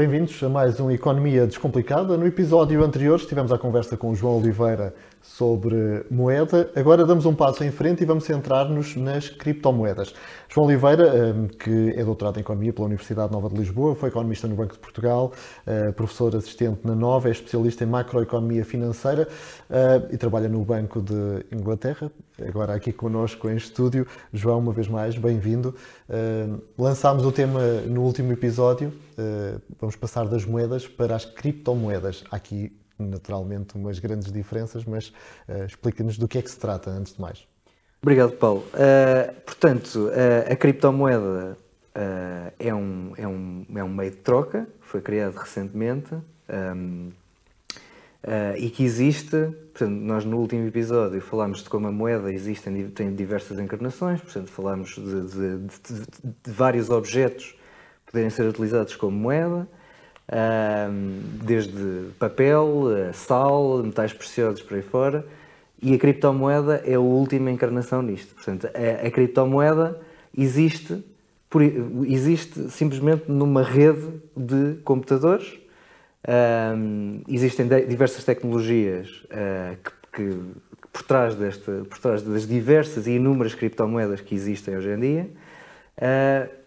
Bem-vindos a mais um Economia Descomplicada. No episódio anterior estivemos à conversa com o João Oliveira sobre moeda. Agora damos um passo em frente e vamos centrar-nos nas criptomoedas. João Oliveira, eh, que é doutorado em Economia pela Universidade Nova de Lisboa, foi economista no Banco de Portugal, eh, professor assistente na Nova, é especialista em macroeconomia financeira eh, e trabalha no Banco de Inglaterra. Agora aqui connosco em estúdio. João, uma vez mais, bem-vindo. Lançámos o tema no último episódio. Vamos passar das moedas para as criptomoedas. Há aqui naturalmente umas grandes diferenças, mas uh, explica-nos do que é que se trata, antes de mais. Obrigado, Paulo. Uh, portanto, uh, a criptomoeda é, um, é, um, é um meio de troca, foi criado recentemente um, e que existe. Portanto, nós no último episódio falámos de como a moeda existe, tem diversas encarnações, portanto, falámos de, de, de, de vários objetos poderem ser utilizados como moeda desde papel, sal, metais preciosos por aí fora, e a criptomoeda é a última encarnação nisto. Portanto, a, a criptomoeda existe, por, existe simplesmente numa rede de computadores. Um, existem diversas tecnologias uh, que, que, por, trás desta, por trás das diversas e inúmeras criptomoedas que existem hoje em dia. Uh,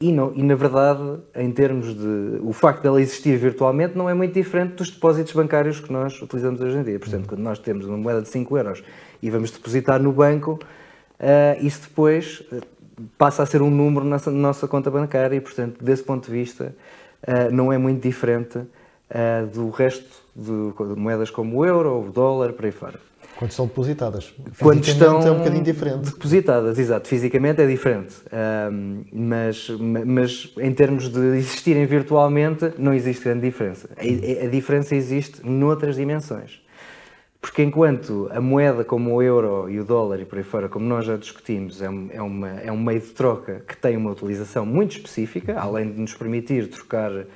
e, não, e na verdade, em termos de. O facto dela existir virtualmente não é muito diferente dos depósitos bancários que nós utilizamos hoje em dia. Portanto, quando nós temos uma moeda de 5 euros e vamos depositar no banco, uh, isso depois eh, passa a ser um número na nossa, nossa conta bancária e, portanto, desse ponto de vista, uh, não é muito diferente uh, do resto de, de moedas como o euro ou o dólar, por aí fora. Quando estão depositadas. Quando estão é um bocadinho diferente. Depositadas, exato. Fisicamente é diferente. Um, mas, mas em termos de existirem virtualmente, não existe grande diferença. A, a diferença existe noutras dimensões. Porque enquanto a moeda como o euro e o dólar e por aí fora, como nós já discutimos, é, é, uma, é um meio de troca que tem uma utilização muito específica, além de nos permitir trocar, uh,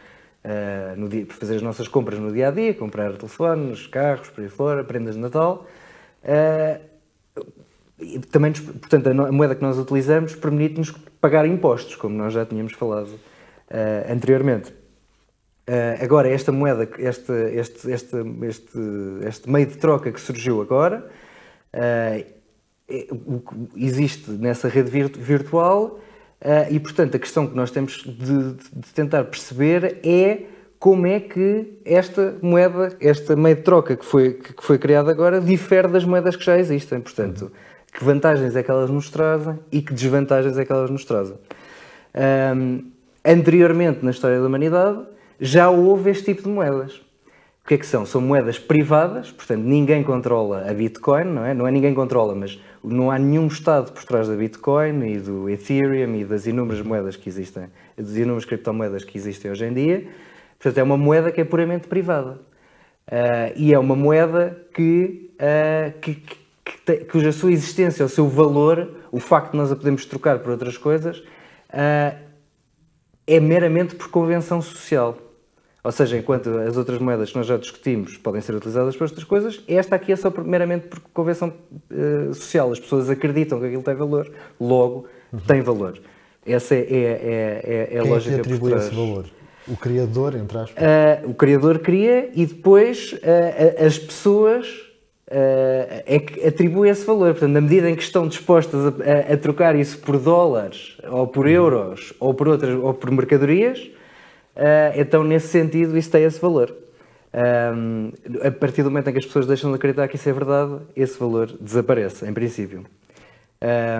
no dia, fazer as nossas compras no dia a dia, comprar telefones, carros, por aí fora, prendas de Natal, Uh, também, portanto, a moeda que nós utilizamos permite-nos pagar impostos, como nós já tínhamos falado uh, anteriormente. Uh, agora, esta moeda, este, este, este, este, este meio de troca que surgiu agora, existe nessa rede virtual e, portanto, a questão que nós temos de, de tentar perceber é como é que esta moeda, esta meio de troca que foi, que foi criada agora, difere das moedas que já existem. Portanto, que vantagens é que elas nos trazem e que desvantagens é que elas nos trazem. Um, anteriormente, na história da humanidade, já houve este tipo de moedas. O que é que são? São moedas privadas, portanto, ninguém controla a Bitcoin, não é? Não é ninguém controla, mas não há nenhum Estado por trás da Bitcoin e do Ethereum e das inúmeras moedas que existem, das inúmeras criptomoedas que existem hoje em dia Portanto, é uma moeda que é puramente privada. Uh, e é uma moeda que, uh, que, que, que cuja sua existência, o seu valor, o facto de nós a podemos trocar por outras coisas, uh, é meramente por convenção social. Ou seja, enquanto as outras moedas que nós já discutimos podem ser utilizadas para outras coisas, esta aqui é só meramente por convenção social. As pessoas acreditam que aquilo tem valor, logo uhum. tem valor. Essa é, é, é, é a Quem lógica é que atribui por trás. esse valor? O criador, entre aspas. Uh, o criador cria e depois uh, as pessoas uh, é que atribuem esse valor. Portanto, na medida em que estão dispostas a, a, a trocar isso por dólares, ou por uhum. euros, ou por outras, ou por mercadorias, então nesse sentido isso tem esse valor. Um, a partir do momento em que as pessoas deixam de acreditar que isso é verdade, esse valor desaparece, em princípio.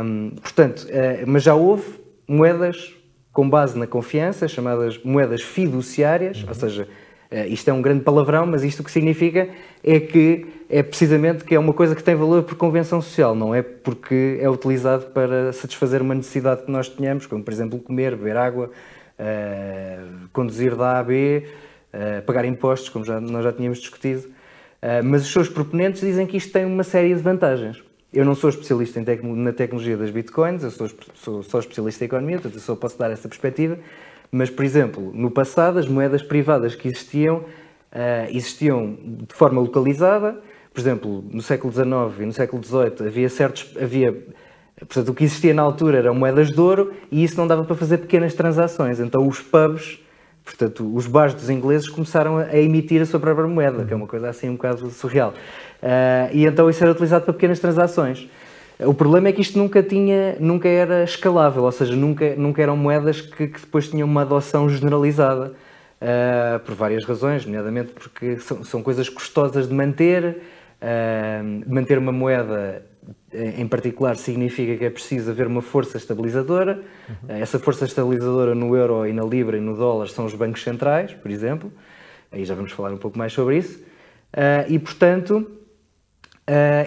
Um, portanto, mas já houve moedas com base na confiança, chamadas moedas fiduciárias, uhum. ou seja, eh, isto é um grande palavrão, mas isto o que significa é que é precisamente que é uma coisa que tem valor por convenção social, não é porque é utilizado para satisfazer uma necessidade que nós tenhamos, como por exemplo comer, beber água, uh, conduzir da A a B, uh, pagar impostos, como já, nós já tínhamos discutido. Uh, mas os seus proponentes dizem que isto tem uma série de vantagens. Eu não sou especialista em tec na tecnologia das bitcoins, eu sou, sou, sou especialista em economia, portanto eu só posso dar essa perspectiva. Mas, por exemplo, no passado, as moedas privadas que existiam, uh, existiam de forma localizada. Por exemplo, no século XIX e no século XVIII havia certos. Havia, portanto, o que existia na altura eram moedas de ouro e isso não dava para fazer pequenas transações. Então, os pubs Portanto, os bastos ingleses começaram a emitir a sua própria moeda, que é uma coisa assim um bocado surreal. Uh, e então isso era utilizado para pequenas transações. O problema é que isto nunca, tinha, nunca era escalável, ou seja, nunca, nunca eram moedas que, que depois tinham uma adoção generalizada, uh, por várias razões, nomeadamente porque são, são coisas custosas de manter, uh, manter uma moeda em particular significa que é preciso haver uma força estabilizadora. Uhum. Essa força estabilizadora no euro e na libra e no dólar são os bancos centrais, por exemplo. Aí já vamos falar um pouco mais sobre isso. Uh, e, portanto,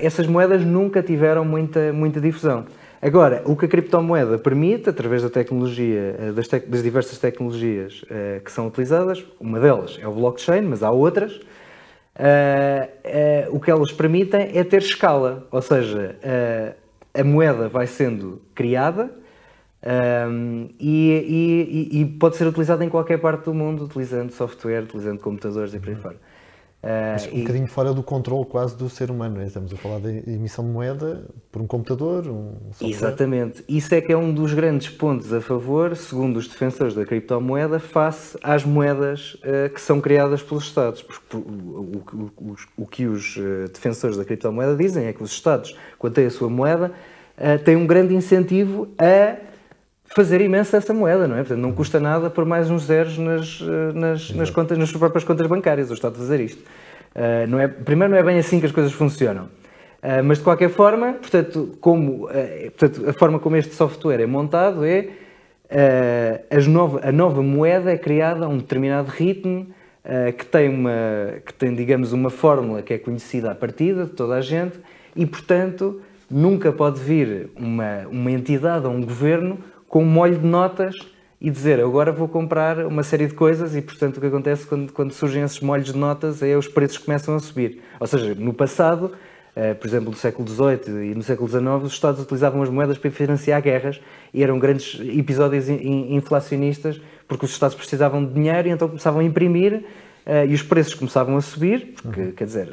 essas moedas nunca tiveram muita, muita difusão. Agora, o que a criptomoeda permite, através da tecnologia, uh, das, das, diversas tecnologias que são utilizadas, uma delas é o blockchain, mas há outras, uh, uh, o que elas permitem é ter escala, ou seja, uh, a moeda vai sendo criada um, e, e, e, pode ser utilizada em qualquer parte do mundo, utilizando software, utilizando computadores e por aí fora. Mas um e... bocadinho fora do controle quase do ser humano, é? estamos a falar de emissão de moeda por um computador, um software. Exatamente. Isso é que é um dos grandes pontos a favor, segundo os defensores da criptomoeda, face às moedas uh, que são criadas pelos Estados. Porque o, o, o, que os uh, defensores da criptomoeda dizem é que os Estados, quando têm a sua moeda, uh, têm um grande incentivo a fazer imensa essa moeda, não é? Portanto, não custa nada por mais uns zeros nas, eh, nas, nas, contas, nas suas próprias contas bancárias, o Estado fazer isto. Uh, não é, primeiro, não é bem assim que as coisas funcionam. Uh, mas, de qualquer forma, portanto, como, uh, portanto, a forma como este software é montado é as nova, a nova moeda é criada a um determinado ritmo que, tem uma, que tem, digamos, uma fórmula que é conhecida à partida de toda a gente e, portanto, nunca pode vir uma, uma entidade ou um governo com um molho de notas e dizer agora vou comprar uma série de coisas e portanto o que acontece quando, quando surgem esses molhos de notas é os preços começam a subir. Ou seja, no passado, uh, por exemplo no século XVIII e no século XIX, os Estados utilizavam as moedas para financiar guerras e eram grandes episódios in, inflacionistas porque os Estados precisavam de dinheiro e então começavam a imprimir uh, e os preços começavam a subir, porque uhum. quer dizer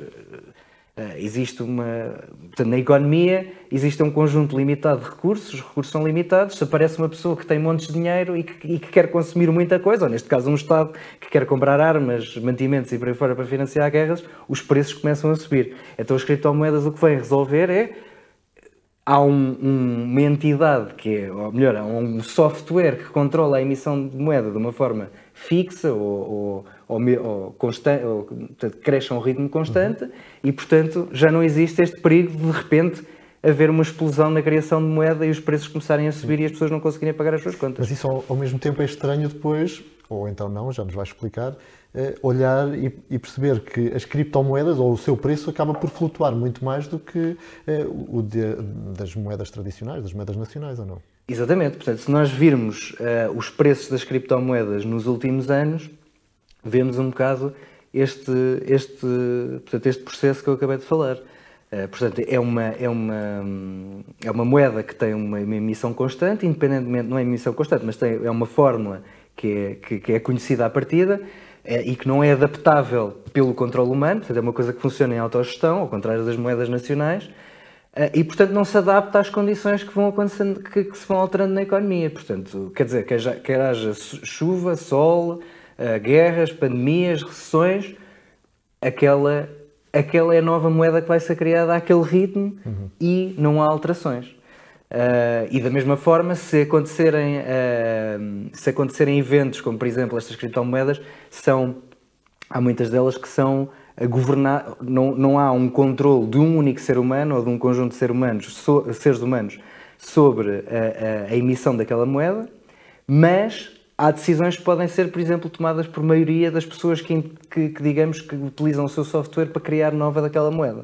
Uh, existe uma. Portanto, na economia existe um conjunto limitado de recursos, os recursos são limitados. Se aparece uma pessoa que tem montes de dinheiro e que, e que, quer consumir muita coisa, ou neste caso um Estado que quer comprar armas, mantimentos e por aí fora para financiar guerras, os preços começam a subir. Então as criptomoedas o que vêm resolver é. Há um, um, uma entidade que é, ou melhor, há um software que controla a emissão de moeda de uma forma fixa ou, ou, ou, ou, constante, ou portanto, cresce a um ritmo constante uhum. e, portanto, já não existe este perigo de, de repente, haver uma explosão na criação de moeda e os preços começarem a subir Sim. e as pessoas não conseguirem pagar as suas contas. Mas isso, ao, ao, mesmo tempo, é estranho depois, ou então não, já nos vai explicar, olhar e, perceber que as criptomoedas, ou o seu preço, acaba por flutuar muito mais do que eh, o de, das moedas tradicionais, das moedas nacionais, ou não? Exatamente. Portanto, se nós virmos uh, os preços das criptomoedas nos últimos anos, vemos um bocado este, este, portanto, este processo que eu acabei de falar. Uh, portanto, é uma, é, uma, é uma moeda que tem uma, uma emissão constante, independentemente, não é emissão constante, mas tem, é uma fórmula que é, que, que é conhecida à partida e que não é adaptável pelo controle humano, portanto, é uma coisa que funciona em autogestão, ao contrário das moedas nacionais, uh, e, portanto, não se adapta às condições que vão acontecendo, que, que se vão alterando na economia. Portanto, quer dizer, quer, quer haja chuva, sol, uh, guerras, pandemias, recessões, aquela, aquela é a nova moeda que vai ser criada àquele ritmo uhum. e não há alterações. Uh, e da mesma forma, se acontecerem, uh, se acontecerem eventos como, por exemplo, estas criptomoedas, são, há muitas delas que são governar, não, não há um controle de um único ser humano ou de um conjunto de ser humanos, so, seres humanos sobre a, a, a emissão daquela moeda, mas há decisões que podem ser, por exemplo, tomadas por maioria das pessoas que, que, que digamos, que utilizam o seu software para criar nova daquela moeda.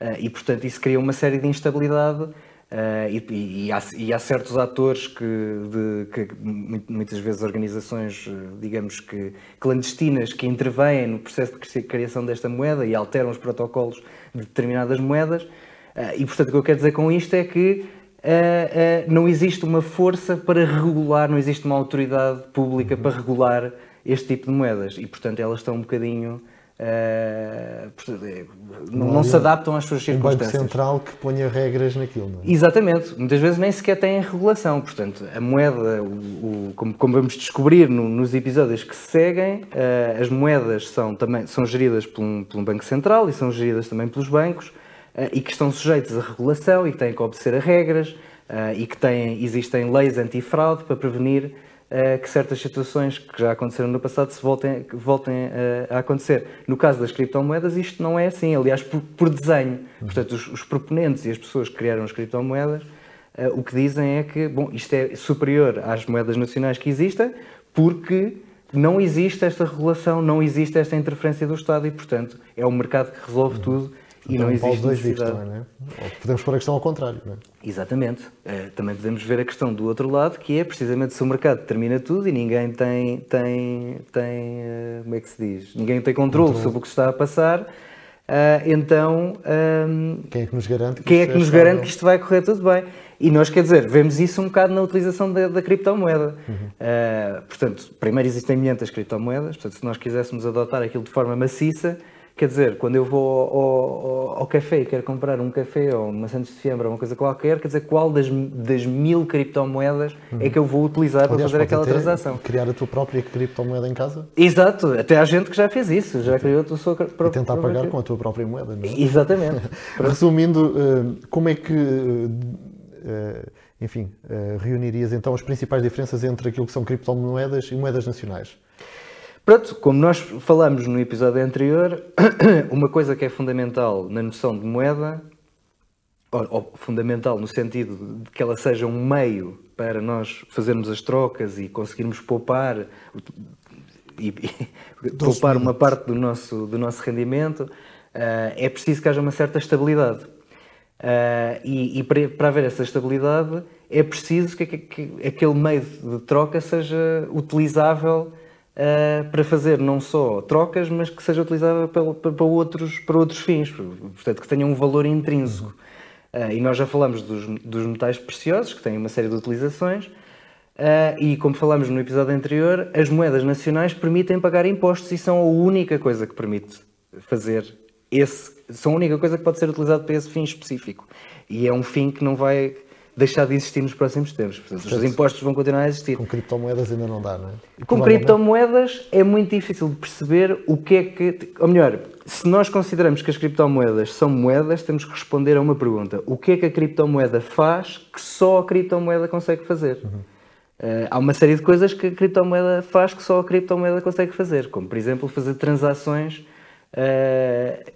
Uh, e, portanto, isso cria uma série de instabilidade uh, e, e, há, e, há, certos atores que, de, que, muitas vezes organizações, digamos que clandestinas, que intervêm no processo de criação desta moeda e alteram os protocolos de determinadas moedas. Uh, e, portanto, o que eu quero dizer com isto é que uh, não existe uma força para regular, não existe uma autoridade pública para regular este tipo de moedas e, portanto, elas estão um bocadinho Uh, não, não, se adaptam às suas circunstâncias. Um banco central que ponha regras naquilo, não é? Exatamente. Muitas vezes nem sequer têm regulação. Portanto, a moeda, o, o, como, como, vamos descobrir no, nos episódios que se seguem, uh, as moedas são, também, são geridas por um, por um banco central e são geridas também pelos bancos uh, e que estão sujeitos à regulação e que têm que obedecer a regras e que têm, existem leis antifraude para prevenir que certas situações que já aconteceram no passado se voltem, voltem uh, a acontecer. No caso das criptomoedas, isto não é assim, aliás, por, por desenho. Portanto, os, os, proponentes e as pessoas que criaram as criptomoedas uh, o que dizem é que bom, isto é superior às moedas nacionais que existem, porque não existe esta regulação, não existe esta interferência do Estado e, portanto, é o mercado que resolve tudo e não existe dois necessidade. Também, é? Ou podemos pôr a questão ao contrário, não é? Exatamente. Uh, também podemos ver a questão do outro lado, que é precisamente se o mercado determina tudo e ninguém tem, tem, tem uh, como é que se diz? Ninguém tem controle, controle. sobre o que está a passar. Uh, então, um, ehm, quem é que nos garante que, quem é que, nos garante que isto vai correr tudo bem? E nós, quer dizer, vemos isso um bocado na utilização da, da criptomoeda. Uhum. Uh, portanto, primeiro existem milhentas criptomoedas, portanto, se nós quiséssemos adotar aquilo de forma maciça, Quer dizer, quando eu vou ao, ao, ao, café e quero comprar um café ou uma Santos de Fiambra ou uma coisa qualquer, quer dizer, qual das, das mil criptomoedas uhum. é que eu vou utilizar Aliás, para fazer aquela transação? Criar a tua própria criptomoeda em casa? Exato, até há gente que já fez isso, já criou a sua própria. E tentar pagar com a tua própria moeda, não é? Exatamente. Resumindo, eh, como é que. Eh, enfim, eh, reunirias então as principais diferenças entre aquilo que são criptomoedas e moedas nacionais? Pronto, como nós falamos no episódio anterior, uma coisa que é fundamental na noção de moeda, ou, ou, fundamental no sentido de que ela seja um meio para nós fazermos as trocas e conseguirmos poupar e, e poupar uma parte do nosso, do nosso rendimento, uh, é preciso que haja uma certa estabilidade. Uh, e, e para, para, haver essa estabilidade é preciso que, que, que aquele meio de troca seja utilizável Uh, para fazer não só trocas, mas que seja utilizada para, para, outros, para outros fins, portanto, que tenha um valor intrínseco. Uh, e nós já falamos dos, dos, metais preciosos, que têm uma série de utilizações, uh, e como falamos no episódio anterior, as moedas nacionais permitem pagar impostos e são a única coisa que permite fazer esse, são a única coisa que pode ser utilizada para esse fim específico. E é um fim que não vai deixar de existir nos próximos tempos. Portanto, os impostos vão continuar a existir. Com criptomoedas ainda não dá, não é? Com criptomoedas é muito difícil de perceber o que é que. Ou melhor, se nós consideramos que as criptomoedas são moedas, temos que responder a uma pergunta: o que é que a criptomoeda faz que só a criptomoeda consegue fazer? Uhum. Uh, há uma série de coisas que a criptomoeda faz que só a criptomoeda consegue fazer, como por exemplo fazer transações uh,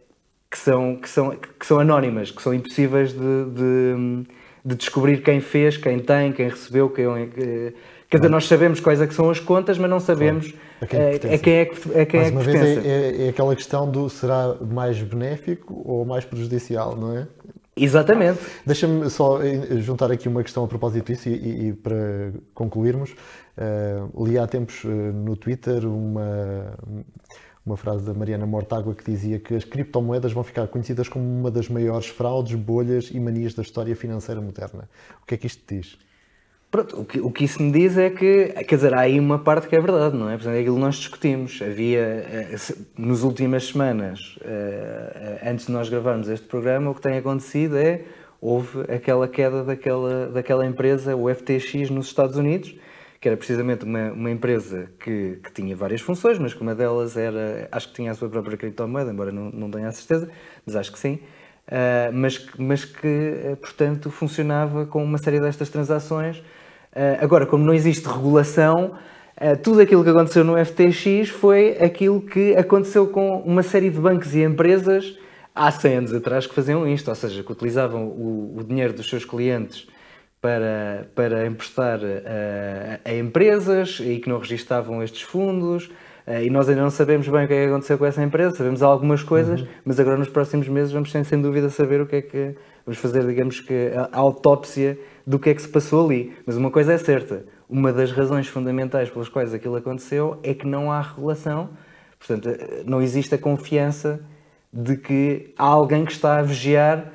que, são, que, são, que são anónimas, que são impossíveis de, de de descobrir quem fez, quem tem, quem recebeu, quem, eh, Quer dizer, nós sabemos quais é que são as contas, mas não sabemos claro. a quem, eh, a quem é que, a quem mais é que uma pertence. Vez é, é, é, aquela questão do será mais benéfico ou mais prejudicial, não é? Exatamente. Deixa-me só eh, juntar aqui uma questão a propósito disso e, e, e para concluirmos. Uh, li há tempos uh, no Twitter uma, uma frase da Mariana Mortágua que dizia que as criptomoedas vão ficar conhecidas como uma das maiores fraudes, bolhas e manias da história financeira moderna. O que é que isto diz? Pronto, o que, o que isso me diz é que, quer dizer, há aí uma parte que é verdade, não é? Portanto, é aquilo que nós discutimos. Havia, eh, nas últimas semanas, eh, eh, antes de nós gravarmos este programa, o que tem acontecido é, houve aquela queda daquela, daquela empresa, o FTX, nos Estados Unidos, que era precisamente uma, uma empresa que, que, tinha várias funções, mas que uma delas era, acho que tinha a sua própria criptomoeda, embora não, não tenha a certeza, mas acho que sim, uh, mas, mas que, uh, portanto, funcionava com uma série destas transações. Uh, agora, como não existe regulação, tudo aquilo que aconteceu no FTX foi aquilo que aconteceu com uma série de bancos e empresas há 100 anos atrás que faziam isto, ou seja, que utilizavam o, o dinheiro dos seus clientes para, para emprestar a, a empresas e que não registavam estes fundos. Uh, e nós ainda não sabemos bem o que é que aconteceu com essa empresa, sabemos algumas coisas, uhum. mas agora nos próximos meses vamos sem, sem dúvida saber o que é que. Vamos fazer, digamos que, a, a autópsia do que é que se passou ali. Mas uma coisa é certa: uma das razões fundamentais pelas quais aquilo aconteceu é que não há regulação, portanto, não existe a confiança de que há alguém que está a vigiar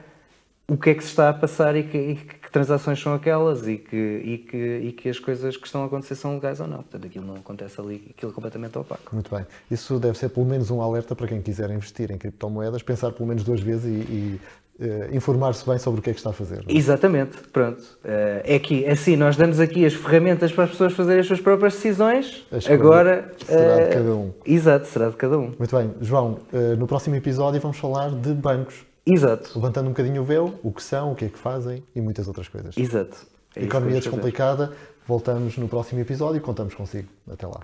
o que é que se está a passar e que, e que transações são aquelas e que, e, que, e que as coisas que estão a acontecer são legais ou não. Portanto, aquilo não acontece ali, aquilo é completamente opaco. Muito bem. Isso deve ser pelo menos um alerta para quem quiser investir em criptomoedas, pensar pelo menos duas vezes e, e uh, informar-se bem sobre o que é que está a fazer. É? Exatamente, pronto. Uh, é que assim, nós damos aqui as ferramentas para as pessoas fazerem as suas próprias decisões. Agora será uh, de cada um. Exato, será de cada um. Muito bem, João, no próximo episódio vamos falar de bancos. Exato. Levantando um bocadinho o véu, o que são, o que é que fazem e muitas outras coisas. Exato. É Economia Descomplicada. Voltamos no próximo episódio e contamos consigo. Até lá.